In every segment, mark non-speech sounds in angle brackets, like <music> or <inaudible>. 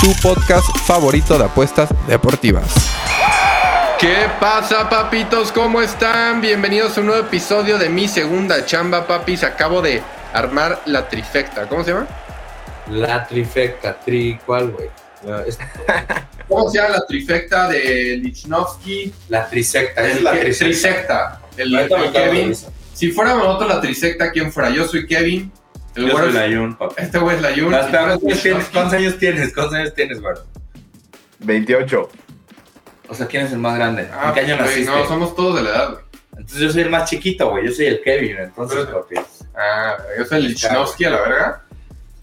tu podcast favorito de apuestas deportivas. ¿Qué pasa, papitos? ¿Cómo están? Bienvenidos a un nuevo episodio de Mi Segunda Chamba, papis. Acabo de armar la trifecta. ¿Cómo se llama? La trifecta, tri, ¿cuál, güey? Es- <laughs> ¿Cómo se llama la trifecta de Lichnowsky? La trisecta, es la trisecta. trisecta. El, Kevin. Si fuéramos nosotros la trisecta, ¿quién fuera? Yo soy Kevin. El Yo soy es- la Jun, papá. Este güey es la eres ¿Cuántos años tienes? ¿Cuántos años tienes? ¿Cuántos años tienes, güey? 28. O sea, ¿quién es el más grande? Ah, ¿En qué año güey, naciste? no, somos todos de la edad, güey. Entonces yo soy el más chiquito, güey. Yo soy el Kevin, entonces, Pero- papi. Ah, yo soy el Lichnowsky a la verga.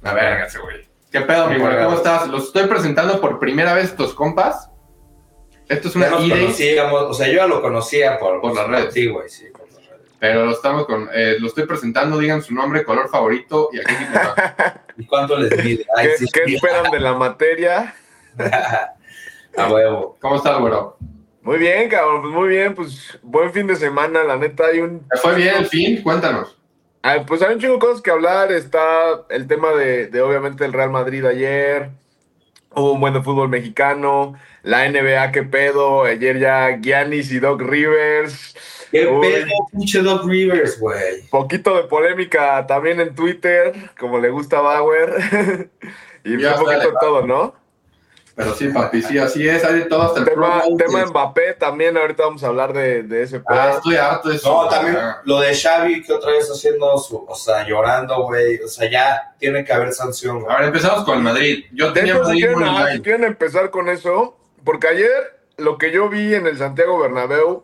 La verga ese güey. ¿Qué pedo, mi güey? ¿Cómo estás? Los estoy presentando por primera vez estos compas. Esto es una Ya nos o sea, yo ya lo conocía por, Por las redes. Sí, güey, sí. Pero lo estamos con, eh, lo estoy presentando, digan su nombre, color favorito y aquí. <laughs> ¿Y cuánto les mide? Ay, ¿Qué, sí, qué sí. esperan de la materia? <laughs> A huevo. ¿Cómo estás, güero? Muy bien, cabrón, pues muy bien, pues buen fin de semana, la neta hay un... ¿Te fue bien el fin? Cuéntanos. Ah, pues hay un chingo de cosas que hablar, está el tema de, de obviamente el Real Madrid ayer, hubo un buen de fútbol mexicano, la NBA, qué pedo, ayer ya Giannis y Doc Rivers, ¿Qué Uy. pedo, pinche Doc Rivers, güey? poquito de polémica también en Twitter, como le gusta a Bauer, <laughs> y Ya un poquito sale, de todo, ¿no? Pero sí, papi, sí, así es, hay de todo hasta el Tema, tema Mbappé también, ahorita vamos a hablar de, de ese pedo. Ah, estoy harto de eso. No, también Ah. lo de Xavi que otra vez haciendo su, o sea, llorando, güey. O sea, ya tiene que haber sanción, güey. A ver, empezamos con el Madrid. Yo De tenía si Madrid quieren, si quieren empezar con eso, porque ayer lo que yo vi en el Santiago Bernabéu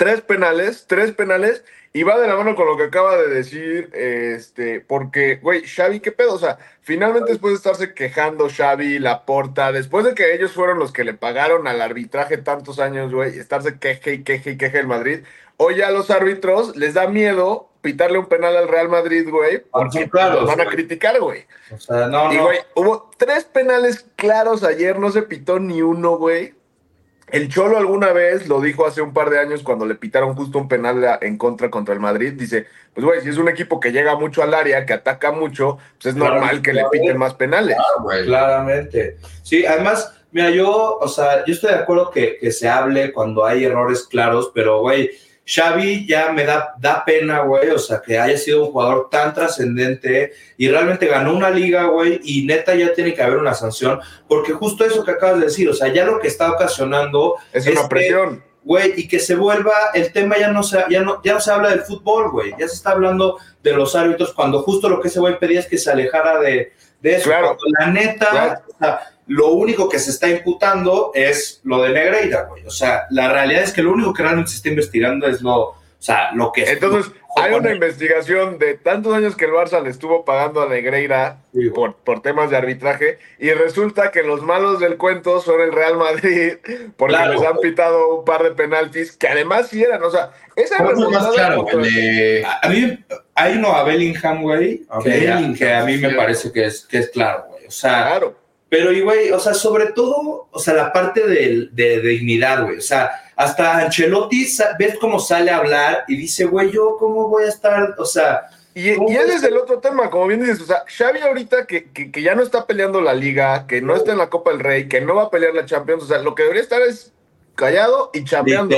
Tres penales, tres penales, y va de la mano con lo que acaba de decir, este, porque, güey, Xavi, ¿qué pedo? O sea, finalmente después de estarse quejando Xavi, Laporta, después de que ellos fueron los que le pagaron al arbitraje tantos años, güey, estarse queje y queje y queje el Madrid, hoy a los árbitros les da miedo pitarle un penal al Real Madrid, güey, porque claros, los van a güey. criticar, güey. O sea, no, Y, no. güey, hubo tres penales claros ayer, no se pitó ni uno, güey. El Cholo alguna vez lo dijo hace un par de años cuando le pitaron justo un penal en contra contra el Madrid. Dice, pues güey, si es un equipo que llega mucho al área, que ataca mucho, pues es Claro, normal que le claro. piten más penales. Ah, güey. Claramente. Sí, además, mira, yo, o sea, yo estoy de acuerdo que, que se hable cuando hay errores claros, pero, güey, Xavi ya me da, da pena, güey, o sea, que haya sido un jugador tan trascendente y realmente ganó una liga, güey, y neta ya tiene que haber una sanción, porque justo eso que acabas de decir, o sea, ya lo que está ocasionando Es es una presión. güey, y que se vuelva, el tema ya no se, ya no, ya no se habla del fútbol, güey, ya se está hablando de los árbitros, cuando justo lo que ese güey pedía es que se alejara de, de eso. Claro. Cuando la neta, Claro. o sea, lo único que se está imputando es lo de Negreira, güey. O sea, la realidad es que lo único que realmente se está investigando es lo, o sea, lo que... Entonces, hay una investigación de tantos años que el Barça le estuvo pagando a Negreira Sí, por, por temas de arbitraje y resulta que los malos del cuento son el Real Madrid porque Claro. les han pitado un par de penaltis que además sí eran, o sea, esa ¿Cómo es más claro? de... A, mí hay uno a Bellingham, güey, A que, Bellingham, que a mí me parece que es, que es claro, güey. O sea, Claro. Pero, y güey, o sea, sobre todo, o sea, la parte del- de, de dignidad, güey. O sea, hasta Ancelotti, ves cómo sale a hablar y dice, güey, yo cómo voy a estar, o sea, Y, ¿Cómo y ese puede es el otro tema, como bien dices, o sea, Xavi ahorita que, que, que ya no está peleando la liga, que no está en la Copa del Rey, que no va a pelear la Champions, o sea, lo que debería estar es callado y chambeando.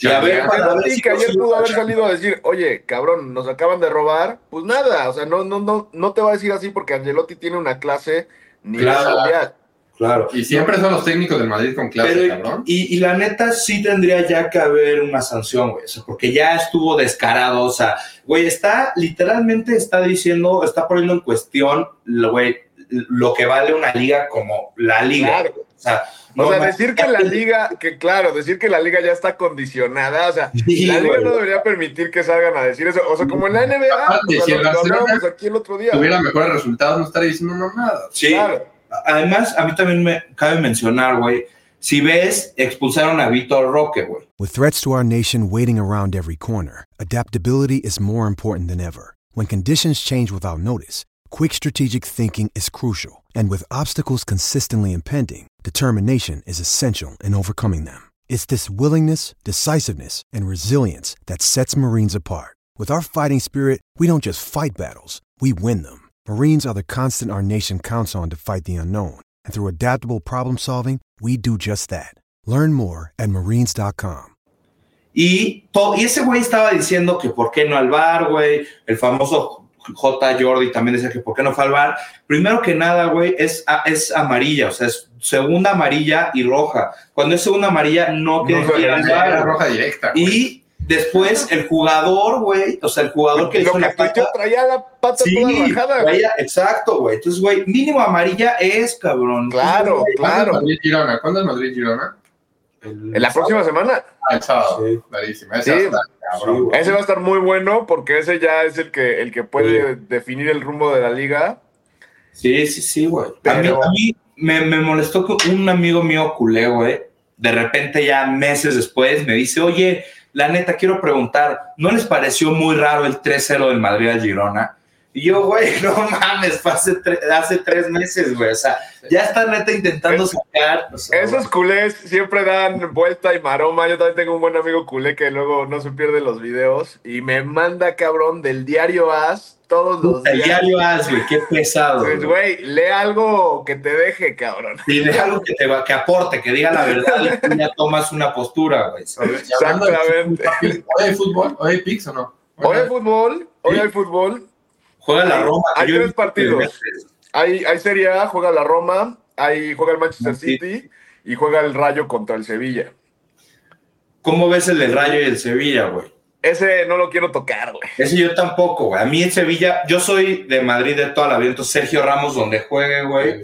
Y a ver, Ancelotti, que ayer pudo haber salido a decir, oye, cabrón, nos acaban de robar, pues nada, o sea, no, no, no, no te va a decir así porque Angelotti tiene una clase Claro. Claro. Y siempre son los técnicos del Madrid con clase, Pero, cabrón. y, y la neta sí tendría ya que haber una sanción, güey. O sea, porque ya estuvo descarado. O sea, güey, está literalmente está diciendo, está poniendo en cuestión, lo- güey, lo que vale una liga como la liga. Claro. O sea, O sea, decir que la liga, que claro, decir que la liga ya está condicionada, o sea, Sí, la liga güey. no debería permitir que salgan a decir eso. O sea, como en la NBA, Aparte, pues, si lo, el Barcelona aquí el otro día. tuviera mejores resultados, no estaría diciendo mamadas. Sí. Claro. Además, a mí también me cabe mencionar, güey, si ves, expulsaron a Víctor Roque, güey. With threats to our nation waiting around every corner, adaptability is more important than ever. When conditions change without notice, quick strategic thinking is crucial. And with obstacles consistently impending, determination is essential in overcoming them. It's this willingness, decisiveness, and resilience that sets Marines apart. With our fighting spirit, we don't just fight battles, we win them. Marines are the constant our nation counts on to fight the unknown. And through adaptable problem solving, we do just that. Learn more at marines.com. Y, y ese güey estaba diciendo que por qué no al bar, güey. El famoso J. Jordi también decía que por qué no fue al bar. Primero que nada, güey, es, es amarilla, o sea, es segunda amarilla y roja. Cuando es segunda amarilla, no tienes se que ir al bar. Era roja directa. güey. Y después el jugador, güey, o sea, el jugador que lo hizo que la pata. traía la pata Sí, toda rajada. güey. traía- exacto, güey. Entonces, güey, mínimo amarilla es, cabrón. Claro, Entonces, güey, ¿Cuándo es claro. Madrid-Girona? ¿Cuándo es Madrid-Girona? El- En la próxima semana. Ah, el sábado. Sí. Clarísimo. Ese Sí. va a estar cabrón. Sí, güey. Ese va a estar muy bueno porque ese ya es el que, el que puede definir el rumbo de la liga. Sí, sí, sí, güey. A mí, a me, me molestó que un amigo mío culé, güey, de repente ya meses después me dice, oye, la neta, quiero preguntar, ¿no les pareció muy raro el 3-0 del Madrid al Girona? Y yo, güey, <laughs> no mames, fue hace, tre- hace tres meses, güey. O sea, ya está neta intentando sacar. o sea, Esos culés siempre dan vuelta y maroma. Yo también tengo un buen amigo culé que luego no se pierde los videos y me manda, cabrón, del diario As todos los puta, el días. diario As, güey, qué pesado. Pues, güey. lee algo que te deje, cabrón. Y de algo que te va- que aporte, que diga la verdad y ya tomas una postura, güey. Exactamente. ¿Hoy hay fútbol? ¿Hoy hay Pix o no? Hoy hay fútbol, hoy hay fútbol. Juega la Roma. Hay tres partidos. Hay, hay Serie A, juega la Roma, hay, juega el Manchester Sí. City y juega el Rayo contra el Sevilla. ¿Cómo ves el del Rayo y el Sevilla, güey? Ese no lo quiero tocar, güey. Ese yo tampoco, güey. A mí en Sevilla, yo soy de Madrid de toda la vida, entonces Sergio Ramos donde juegue, güey.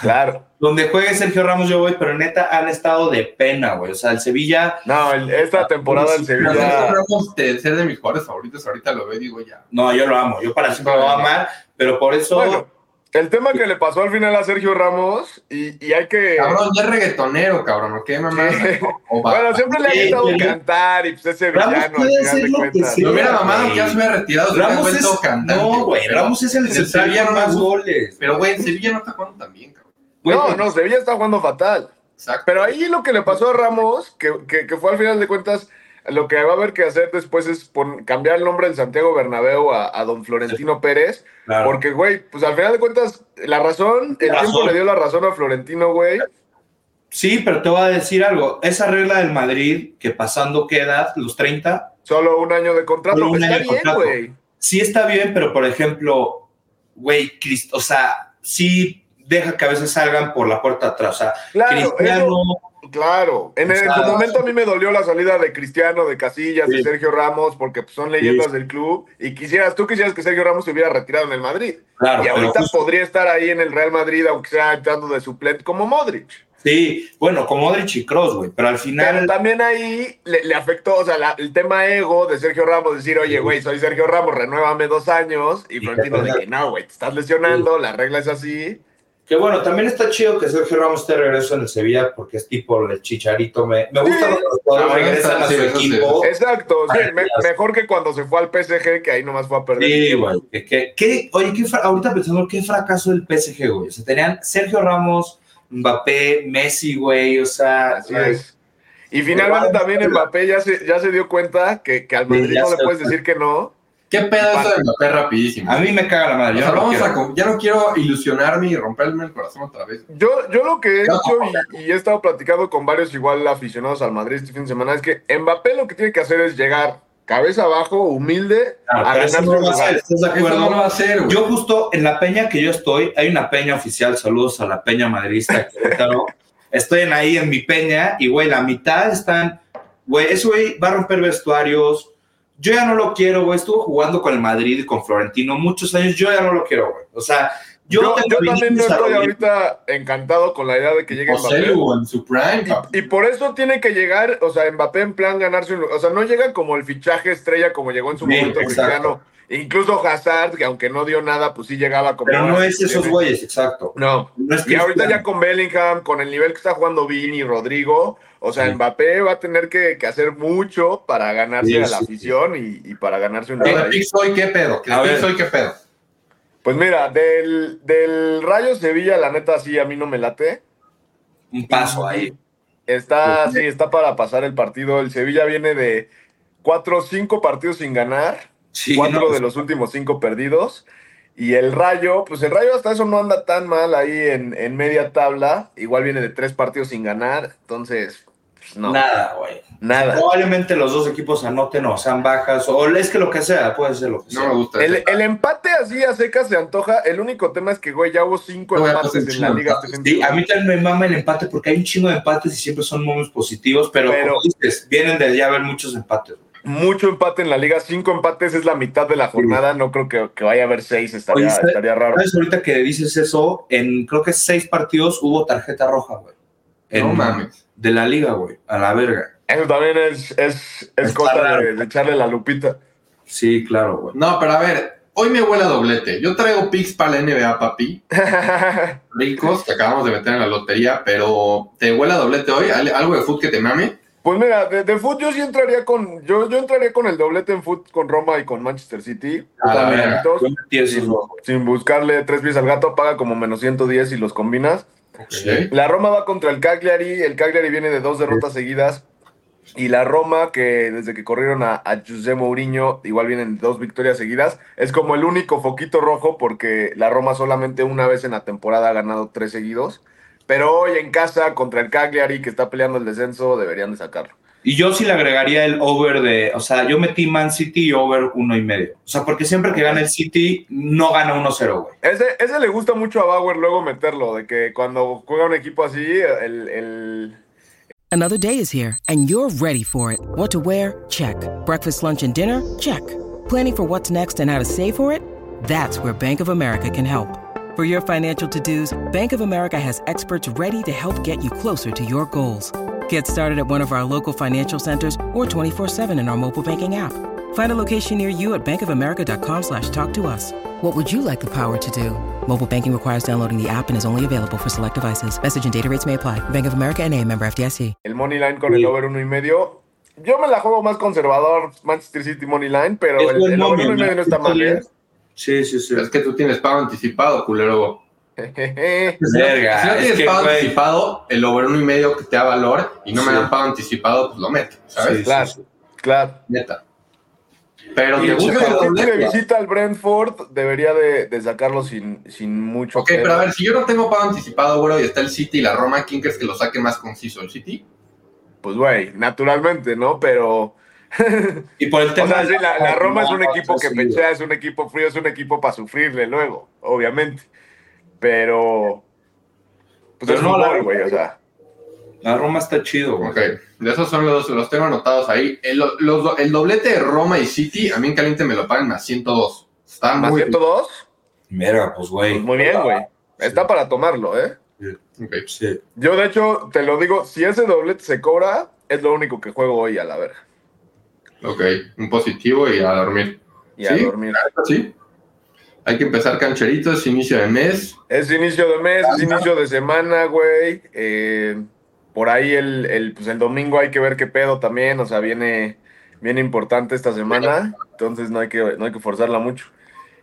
Claro. Donde juegue Sergio Ramos yo voy, pero neta han estado de pena, güey. O sea, el Sevilla, No, el- esta temporada el Sevilla. Sergio Ramos de ser de mis jugadores favoritos, ahorita lo veo y digo ya. no, yo lo amo, yo para siempre lo voy a amar, pero por eso... Bueno, el tema que le pasó al final a Sergio Ramos y, y hay que. Cabrón, ya es reggaetonero, cabrón, ¿o qué mamá? <laughs> Sí. O va- Bueno, siempre le ha Sí, gustado pero- cantar y pues ese Ramos villano al puede final hacer de lo que sea. Lo hubiera mamado que ya se hubiera retirado, Ramos es... cantante. No, güey, Ramos es el En central más goles. Pero, güey, en Sevilla no está jugando tan bien, cabrón. Güey, No, no, Sevilla está jugando fatal. Exacto. Pero ahí lo que le pasó a Ramos, que, que, que fue al final de cuentas, lo que va a haber que hacer después es cambiar el nombre del Santiago Bernabéu a, a don Florentino Pérez. Claro. Porque, güey, pues al final de cuentas, la razón, el La tiempo razón. le dio la razón a Florentino, güey. Sí, pero te voy a decir algo. Esa regla del Madrid, que pasando qué edad, los 30, Solo un año de contrato. Solo un Está de bien, contrato. güey. sí está bien, pero por ejemplo, güey, o sea, sí deja que a veces salgan por la puerta atrás. O sea, Claro, Cristiano, Claro. En, el- en su momento a mí me dolió la salida de Cristiano, de Casillas, de. Sergio Ramos, porque pues, son leyendas del club. Y quisieras, tú quisieras que Sergio Ramos se hubiera retirado en el Madrid. claro, y pero ahorita justo- podría estar ahí en el Real Madrid, aunque sea dando de suplente, como Modric. sí, bueno, como Modric y Kroos, güey, pero al Pero final, también ahí le, le afectó, o sea, la- el tema ego de Sergio Ramos, decir, oye, güey, soy Sergio Ramos, renuévame dos años. Y Y Florentino de que no, güey, te estás lesionando, la regla es así. Que bueno, también está chido que Sergio Ramos esté de regreso en el Sevilla porque es tipo el chicharito. Me, me gusta Sí. los jugadores regresan a su sí. equipo. Exacto, sí, me- mejor que cuando se fue al PSG, que ahí nomás fue a perder. Sí, güey. Que, que- que- oye, qué ahorita pensando, qué fracaso el PSG, güey. O sea, tenían Sergio Ramos, Mbappé, Messi, güey. O sea, Así es. Y finalmente también Mbappé ya se, ya se dio cuenta que, que al Madrid no le puedes decir que no. ¿Qué pedo eso de Mbappé rapidísimo? a mí me caga la O madre. sea, no vamos quiero. a ya no quiero ilusionarme y romperme el corazón otra vez. Yo, yo lo que he No. dicho y, y he estado platicando con varios igual aficionados al Madrid este fin de semana es que Mbappé lo que tiene que hacer es llegar cabeza abajo, humilde, Ah, a ganar no ¿estás de Eso acuerdo? no lo va a hacer, güey. Yo justo en la peña que yo estoy, hay una peña oficial, saludos a la peña madridista. <laughs> Estoy en ahí en mi peña y, güey, la mitad están, güey, ese güey va a romper vestuarios. Yo ya no lo quiero, güey. Estuvo jugando con el Madrid y con Florentino muchos años. Yo ya no lo quiero, güey. O sea, yo, Yo, tengo yo también no estoy ahorita encantado con la idea de que llegue José Mbappé. En su prime. Y por eso tiene que llegar, o sea, Mbappé en plan ganarse un lugar. O sea, no llega como el fichaje estrella como llegó en su Sí, momento exacto. Cristiano. Incluso Hazard, que aunque no dio nada, pues sí llegaba como. Pero no es esos güeyes, exacto. No. No es Y ahorita ya con Bellingham, con el nivel que está jugando Vini, Rodrigo, o sea, Sí. Mbappé va a tener que, que hacer mucho para ganarse Sí, a la sí. afición y, y para ganarse un lugar. Pix hoy, ¿qué pedo? Pix hoy, ¿qué pedo? Pues mira, del, del Rayo Sevilla, la neta, sí, a mí no me late. Un paso ahí. Está, sí, está para pasar el partido. El Sevilla viene de cuatro o cinco partidos sin ganar, Sí, cuatro no, de los últimos cinco perdidos. Y el Rayo, pues el Rayo hasta eso no anda tan mal ahí en, en media tabla. Igual viene de tres partidos sin ganar. Entonces, no, nada. Nada, güey. Probablemente los dos equipos anoten o sean bajas, o es que lo que sea, puede ser lo que sea. No me gusta. El, el empate así a secas se antoja. El único tema es que, güey, ya hubo cinco No, empates en la liga Sí, a mí también me mama el empate porque hay un chingo de empates y siempre son momentos positivos, pero, Pero- como dices, vienen de ya haber muchos empates. Mucho empate en la liga. Cinco empates es la mitad de la jornada. No creo que, que vaya a haber seis. Estaría, Oye, ¿sabes- estaría raro. ¿Sabes ahorita que dices eso? En creo que seis partidos hubo tarjeta roja, güey. No mames. De la liga, güey. A la verga. Eso también es, es, es cosa de, de echarle la lupita. Sí, claro, güey. No, pero a ver, hoy me huele a doblete. Yo traigo Pix para la NBA, papi. <laughs> Ricos, que acabamos de meter en la lotería, pero ¿te huele a doblete hoy? ¿Al- ¿Algo de fútbol que te mame? Pues mira, de, de fútbol yo sí entraría con. Yo, yo entraría con el doblete en fútbol con Roma y con Manchester City. A la También, verga. sin, sin buscarle tres pies al gato, paga como menos 110 y los combinas. La Roma va contra el Cagliari. El Cagliari viene de dos derrotas seguidas. Y la Roma, que desde que corrieron a, a José Mourinho, igual vienen dos victorias seguidas. Es como el único foquito rojo porque la Roma solamente una vez en la temporada ha ganado tres seguidos. Pero hoy en casa contra el Cagliari, que está peleando el descenso, deberían de sacarlo. Y yo sí le agregaría el over de, o sea, yo metí Man City y over uno y medio. O sea, porque siempre que gana el City, no gana 1-0, güey. Ese, ese le gusta mucho a Bauer luego meterlo, de que cuando juega un equipo así, el, el, Another day is here, and you're ready for it. What to wear? Check. Breakfast, lunch, and dinner? Check. Planning for what's next and how to save for it? That's where Bank of America can help. For your financial to dos, Bank of America has experts ready to help get you closer to your goals. Get started at one of our local financial centers or 24 7 in our mobile banking app. Find a location near you at bankofamerica.com slash talk to us. What would you like the power to do? Mobile banking requires downloading the app and is only available for select devices. Message and data rates may apply. Bank of America and a member FDIC. el money line con el over uno y medio. Yo me la juego más conservador, Manchester City money line, pero Es el, buen el over uno y medio no está mal. ¿eh? Sí, sí, sí. Es que tú tienes pago anticipado, culero. <laughs> Verga, si no es tienes que, pago güey. anticipado, el over uno y medio que te da valor y no me dan pago anticipado, pues lo meto, ¿sabes? Sí, claro, claro. Neta. Pero Y te gusta el visita al Brentford, debería de, de sacarlo sin, sin mucho. Ok, pero a ver, si yo no tengo pago anticipado, güero, y está el City y la Roma, ¿quién crees que lo saque más conciso? ¿El City? Pues, güey, naturalmente, ¿no? Pero. <laughs> Y por el O tema sea, sí, la, la Roma es un no, equipo que sí, pechea, es un equipo frío, es un equipo para sufrirle luego, obviamente. Pero. Pues Pero es no, la fútbol, Roma- güey, o sea. La Roma está chido, güey. Ok, de esos son los dos, los tengo anotados ahí. El, los- el doblete de Roma y City, a mí en caliente me lo pagan más 102. Está Más muy 102, Verga, pues, güey. pues muy bien, güey. Está para tomarlo, ¿eh? Sí. Yo, de hecho, te lo digo, si ese doblete se cobra, es lo único que juego hoy a la verga. Ok, un positivo y a dormir. Y a Sí. dormir. Sí. Hay que empezar cancheritos, inicio de mes. Es inicio de mes, es inicio de semana, güey. Eh, por ahí el, el, pues el domingo hay que ver qué pedo también. O sea, viene, viene importante esta semana. Entonces no hay que, no hay que forzarla mucho.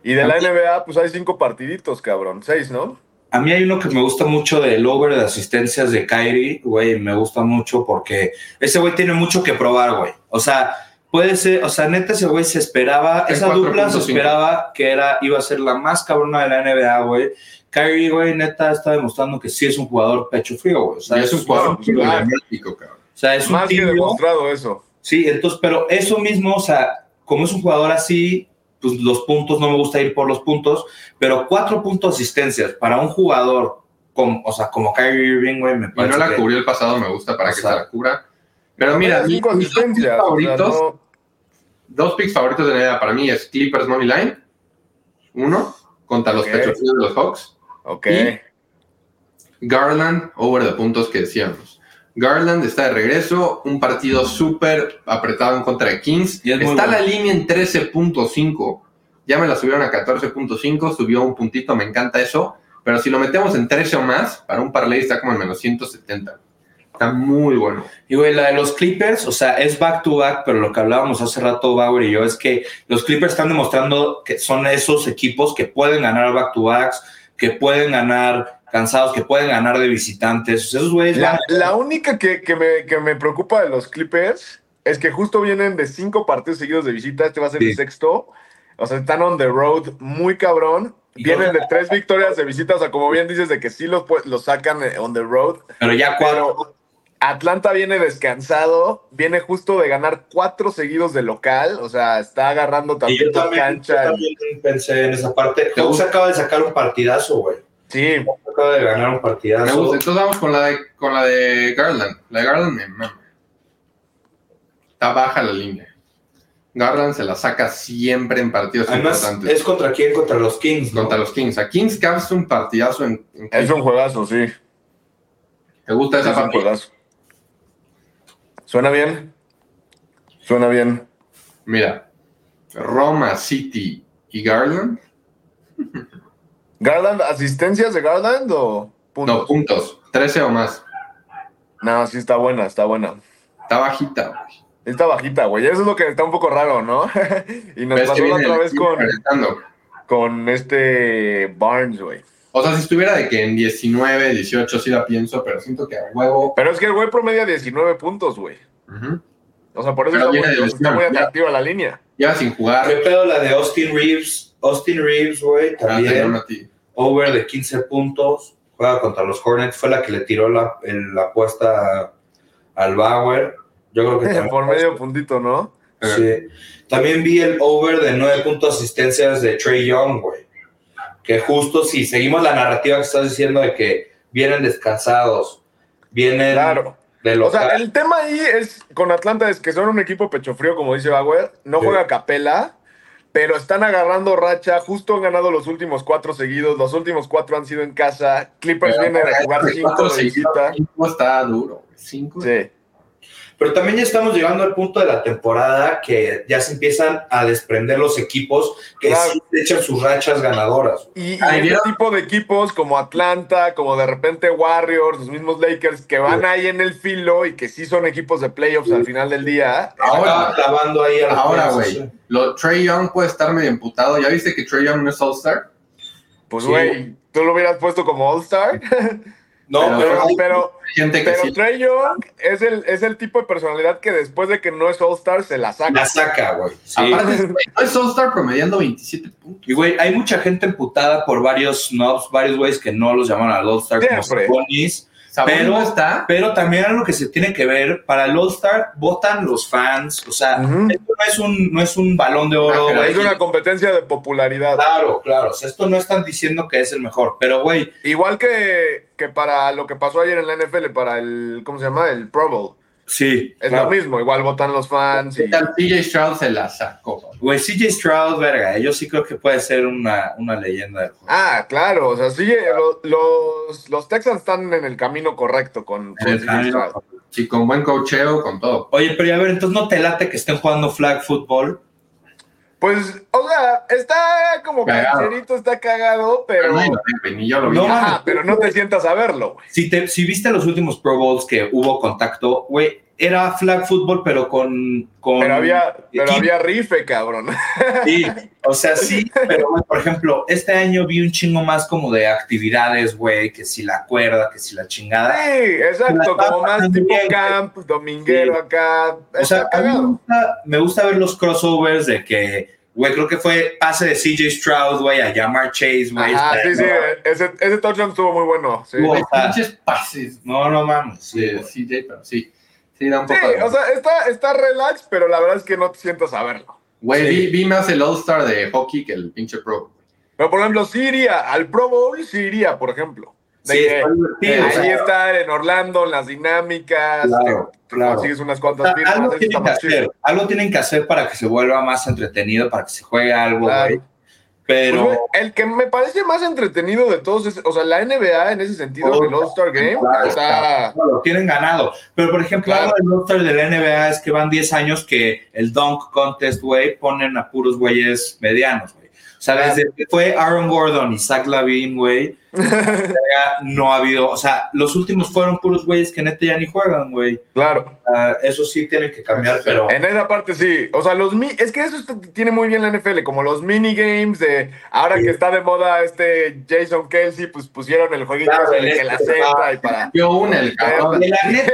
Y de la NBA, pues hay cinco partiditos, cabrón. Seis, ¿no? A mí hay uno que me gusta mucho del over de asistencias de Kyrie, güey, me gusta mucho porque ese güey tiene mucho que probar, güey. O sea, puede ser, o sea, neta ese güey se esperaba, En esa dupla se 4.5. esperaba que era, iba a ser la más cabrona de la NBA, güey. Kyrie, güey, neta está demostrando que sí es un jugador pecho frío, güey. O sea, Y es un jugador emblemático, cabrón. O sea, es un Más que tibio. demostrado eso. Sí, entonces, pero eso mismo, o sea, como es un jugador así, pues los puntos, no me gusta ir por los puntos, pero cuatro puntos asistencias para un jugador, como, o sea, como Kyrie Irving, güey, me Y no parece la que- cubrió el pasado, me gusta para que sea, se la cubra. Pero mira, mis, mis o sea, favoritos, no- dos picks favoritos de la NBA para mí es Clippers Money Line, uno, contra los Ok. pechos fríos de los Hawks. Ok. Y- Garland, over de puntos que decíamos. Garland está de regreso, un partido súper apretado en contra de Kings. Y es muy Está bueno. la línea en 13.5. Ya me la subieron a 14.5, subió un puntito, me encanta eso. Pero si lo metemos en 13 o más, para un parlay está como en menos 170. Está muy bueno. Y güey, la de los Clippers, o sea, es back to back, pero lo que hablábamos hace rato Bauer y yo es que los Clippers están demostrando que son esos equipos que pueden ganar back to backs, que pueden ganar cansados, que pueden ganar de visitantes. O sea, esos güeyes La, la única que, que me, que me preocupa de los Clippers es que justo vienen de cinco partidos seguidos de visita. Este va a ser Sí. el sexto. O sea, están on the road muy cabrón. Vienen de tres victorias de visita. O sea, como bien dices, de que sí los, pu- los sacan eh, on the road. pero ya cuatro. Pero Atlanta viene descansado. Viene justo de ganar cuatro seguidos de local. O sea, está agarrando también yo la también, cancha. yo también pensé en esa parte. ¿Te Hawks gusta? acaba de sacar un partidazo, güey. Sí, Acaba de ganar un Me partidazo. gusta. Entonces vamos con la de, con la de Garland. La de Garland me mama. Está baja la línea. Garland se la saca siempre en partidos Además, importantes. es contra quién? Contra los Kings. ¿no? contra los Kings. A Kings Cavs un partidazo en, en es un juegazo, sí. ¿Te gusta Es esa un juegazo. ¿Suena bien? Suena bien. Mira, Roma, City y Garland. ¿Garland, asistencias de Garland o puntos? No, puntos. 13 o más. No, sí está buena, está buena. Está bajita, güey. Está bajita, güey. Eso es lo que está un poco raro, ¿no? <laughs> y nos pasó la otra vez con, con este Barnes, güey. O sea, si estuviera de que en 19, 18 sí la pienso, pero siento que a huevo. Pero es que el güey promedia 19 puntos, güey. O sea, por eso Pero está viene muy, está ya. atractiva la línea. Lleva sin jugar. ¿Qué pedo la de Austin Reeves? Austin Reeves, güey, también. dieron a ti. over de 15 puntos, juega contra los Hornets, fue la que le tiró la, el- la apuesta al Bauer. Yo creo que también, por medio puntito, ¿no? sí. También vi el over de 9 puntos asistencias de Trey Young, güey. Que justo si seguimos la narrativa que estás diciendo de que vienen descansados, vienen Claro. de O local. sea, el tema ahí es con Atlanta es que son un equipo pecho frío, como dice Bauer. No Sí. juega Capela, pero están agarrando racha. Justo han ganado los últimos cuatro seguidos. Los últimos cuatro han sido en casa. Clippers Pero, viene de jugar Cuatro cinco de visita. cinco está duro. Cinco. Sí. Pero también ya estamos llegando al punto de la temporada que ya se empiezan a desprender los equipos que Claro. sí echan sus rachas ganadoras. Y, y Ay, este ¿vieron? tipo de equipos como Atlanta, como de repente Warriors, los mismos Lakers, que van ahí en el filo y que sí son equipos de playoffs al final del día. Ahora- Acaba clavando ahí a los Ahora, güey, Trey Young puede estar medio emputado. ¿Ya viste que Trey Young no es All-Star? Pues, Sí. güey, tú lo hubieras puesto como All-Star. <laughs> No, Pero- pero, Gente que pero sí. Trey Young es el, es el tipo de personalidad que después de que no es All-Star se la saca. la saca, güey. Sí. Aparte, güey, no es All-Star promediando 27 puntos. Y, güey, hay mucha gente emputada por varios snobs, varios güeyes que no los llaman al All-Star como. Sabonis. Pero- no está. Pero también algo que se tiene que ver, para el All-Star votan los fans. O sea, esto no es, un, no es un balón de oro, Ah. Es una competencia de popularidad. Claro, claro. O sea, esto no están diciendo que es el mejor. Pero, güey, Igual que, que para lo que pasó ayer en la NFL, para el, ¿cómo se llama? El Pro Bowl. Sí. Es claro. lo mismo, igual votan los fans. Y... CJ Stroud se la sacó. Güey, CJ Stroud, verga, yo sí creo que puede ser una, una leyenda del juego. Ah, claro, o sea, sí, lo- los, los Texans están en el camino correcto con, con CJ. Stroud. Sí, con buen cocheo, con todo. Oye, pero ya ver, entonces no te late que estén jugando flag football. Pues, o sea, está como Cagado. cancerito, está cagado, Pero pero... no, ni yo lo vi. No, Ajá, pero no te sientas a verlo, güey. Si, te, si viste los últimos Pro Bowls que hubo contacto, güey, era flag football, pero con. con Pero había, pero equipo. había rife, cabrón. Sí, <laughs> o sea, sí, pero güey, por ejemplo, este año vi un chingo más como de actividades, güey, que si la cuerda, que si la chingada. Sí, exacto, como más pasando tipo camp, dominguero Sí. acá. O sea, a mí me gusta, me gusta ver los crossovers de que, güey, creo que fue pase de CJ Stroud, güey, a Jamar Chase, güey. Está- sí, sí, ese, ese touchdown estuvo muy bueno. Sí. Pases No, no mames. de CJ, pero sí. Sí, da un Sí, poco de- o sea, está, está relax, pero la verdad es que no te sientas a verlo. Güey, sí. vi, vi más el All-Star de hockey que el pinche pro. Pero, por ejemplo, sí iría al Pro Bowl, sí iría, por ejemplo. De Sí, que está divertido, ahí estar en Orlando, en las dinámicas, Claro, claro. consigues unas O cuantas sea, firmas, algo, tienen que hacer, algo tienen que hacer para que se vuelva más entretenido, para que se juegue algo, Claro. güey. Pero Pues, güey, el que me parece más entretenido de todos es, o sea, la NBA en ese sentido, Oh, el All-Star Game, claro, está... no, lo tienen ganado. Pero, por ejemplo, Claro. del roster de la NBA es que van 10 años que el Dunk Contest, güey, ponen a puros güeyes medianos, güey. O sea, Claro. desde que fue Aaron Gordon y Zach Lavine, güey, no ha habido, o sea, los últimos fueron puros güeyes que neta ya ni juegan, güey. Claro. Ah, eso sí tiene que cambiar, pero... En esa parte sí. O sea, los mi es que eso tiene muy bien la NFL, como los minigames de ahora que está de moda este Jason Kelsey, pues pusieron el jueguito Claro, en el el que la este, centra y para. Yo una, el cabrón. La neta,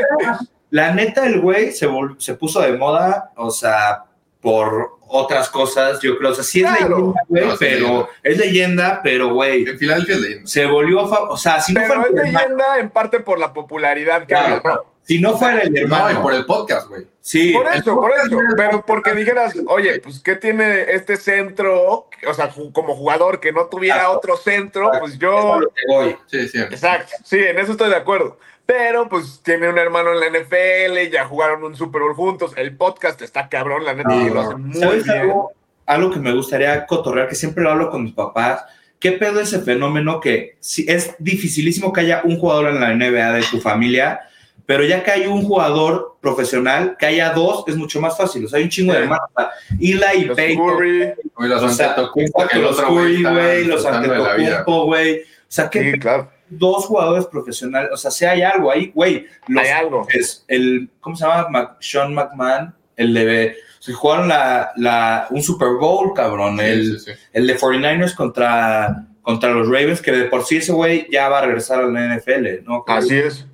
la neta, el güey se, se puso de moda, o sea, por otras cosas, yo creo. O sea, sí es Claro. leyenda, güey, No, sí, pero es leyenda, pero, güey, En Filadelfia es leyenda. se volvió, o sea, si no, Pero es el hermano, leyenda en parte por la popularidad que Claro. agarró. si no fuera el No, y hermano, por el podcast, güey. sí, Por eso, por eso. Pero porque dijeras, oye, pues, ¿qué tiene este centro? O sea, como jugador que no tuviera otro centro, pues es yo. a lo que voy. Sí, sí. Exacto, sí, en eso estoy de acuerdo. Pero pues tiene un hermano en la NFL, ya jugaron un Super Bowl juntos. El podcast está cabrón, la neta, y lo hace muy ¿Sabes bien. algo, algo que me gustaría cotorrear, que siempre lo hablo con mis papás? ¿Qué pedo ese fenómeno que si, es dificilísimo que haya un jugador en la NBA de tu familia, pero ya que hay un jugador profesional, que haya dos, es mucho más fácil. O sea, hay un chingo de hermanos. o sea, Eli y Los Peyton. Curry, los O sea, Antetokounmpo, los Curry, güey, los. Antetokounmpo, güey. O sea, que sí, claro, dos jugadores profesionales, o sea, si hay algo ahí, güey. Los hay algo. es el, ¿cómo se llama? Mac- Sean McMahon, el de, se jugaron la, la, un Super Bowl, cabrón, el, Sí, sí, sí. el de 49ers contra, contra los Ravens, que de por sí ese güey ya va a regresar a la NFL, ¿no? Así es.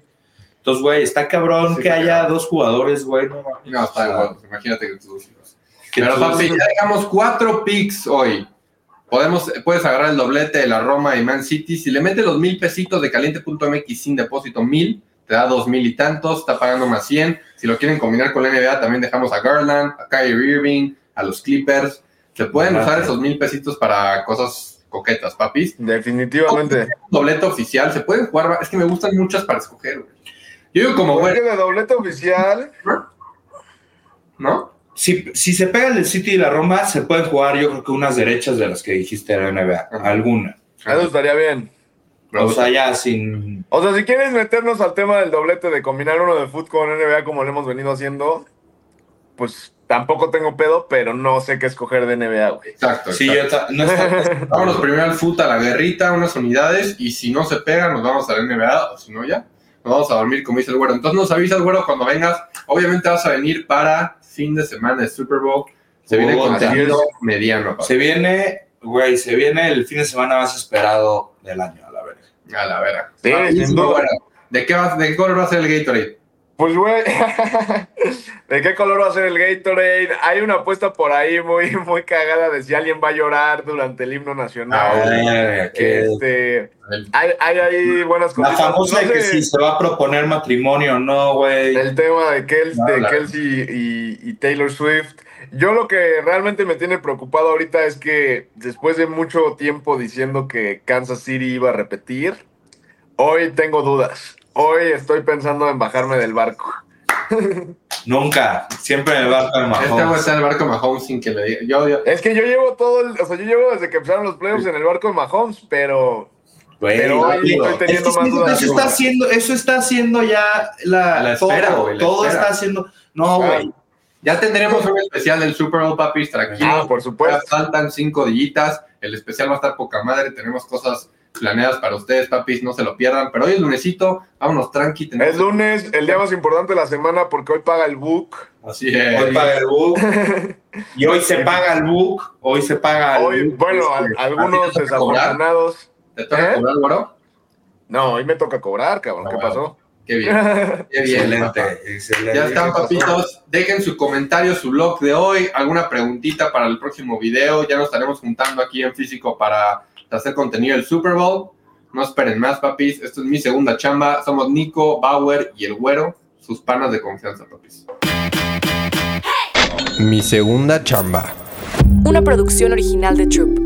Entonces, güey, está cabrón Sí, que haya cabrón. dos jugadores, güey. No, está O sea, igual. Imagínate que tus dos hijos. que Pero tú- papi, ya dejamos cuatro picks hoy. Podemos, puedes agarrar el doblete de la Roma y Man City. Si le metes los mil pesitos de caliente.mx sin depósito mil, te da dos mil y tantos, está pagando más 100. Si lo quieren combinar con la NBA, también dejamos a Garland, a Kyrie Irving, a los Clippers. Se pueden Ajá. usar esos mil pesitos para cosas coquetas, papis. Definitivamente. Doblete oficial, se pueden jugar. Es que me gustan muchas para escoger. Yo digo como, de doblete oficial, ¿no? Si, si se pega el del City y la Roma, se pueden jugar, yo creo que unas derechas de las que dijiste de la NBA. Ajá. Alguna. eso estaría bien. O sea, ya sin. O sea, si quieres meternos al tema del doblete de combinar uno de fútbol con NBA como lo hemos venido haciendo, pues tampoco tengo pedo, pero no sé qué escoger de NBA, güey. Exacto. Sí, exacto. yo no está- <laughs> Vámonos primero al foot, a la guerrita, unas unidades, y si no se pega, nos vamos a la NBA, o si no ya, nos vamos a dormir, como dice el güero. Entonces nos avisas, güero, cuando vengas. Obviamente vas a venir para fin de semana de Super Bowl. Se viene contenido así mediano, papá. Se viene, güey, se viene el fin de semana más esperado del año, a la verga. A la vera. Sí, Ah, ¿De qué, vas, ¿De qué color va a ser el Gatorade? Pues, güey, <laughs> ¿de qué color va a ser el Gatorade? Hay una apuesta por ahí muy, muy cagada de si alguien va a llorar durante el himno Ah, nacional. que- este, El- hay, hay ahí buenas La cosas. famosa de que si se va a proponer matrimonio o no, güey. El tema de, No, de la- Kelsey y, y Taylor Swift. Yo lo que realmente me tiene preocupado ahorita es que después de mucho tiempo diciendo que Kansas City iba a repetir, hoy tengo dudas. Hoy estoy pensando en bajarme del barco. Nunca. Siempre me va a Este güey está en el barco Mahomes sin que le diga. Yo, yo- Es que yo llevo todo el, o sea, yo llevo desde que empezaron los playoffs en el barco de Mahomes, pero Güey, Pero hoy estoy teniendo es que más dudas Eso está haciendo, eso está haciendo ya la, La espera, todo, güey, la todo espera. está haciendo. No, Ah. güey. ya tendremos un especial del Super Bowl, papis, tranquilo. ah, por Ya supuesto. faltan cinco dillitas. El especial va a estar poca madre. Tenemos cosas planeadas para ustedes, papis. No se lo pierdan. Pero hoy es lunesito. Vámonos tranqui. tenemos- Es lunes, el día más importante de la semana porque hoy paga el book. Así es. Hoy paga el book. <laughs> y hoy se paga el book. Hoy se paga el Hoy, book. bueno, Este, a- algunos ¿a ti te toca cobrar? desafortunados. ¿Te toca ¿Eh? cobrar, güero? No, hoy me toca cobrar, cabrón. Ah, ¿Qué bueno. pasó? Qué bien. <laughs> Qué bien. Excelente, excelente. Ya están, papitos. Dejen su comentario, su blog de hoy, alguna preguntita para el próximo video. Ya nos estaremos juntando aquí en físico para de hacer contenido del Super Bowl. No esperen más, papis. Esto es mi segunda chamba. Somos Nico, Bauer y el Güero, sus panas de confianza, papis. Mi segunda chamba. Una producción original de Troop.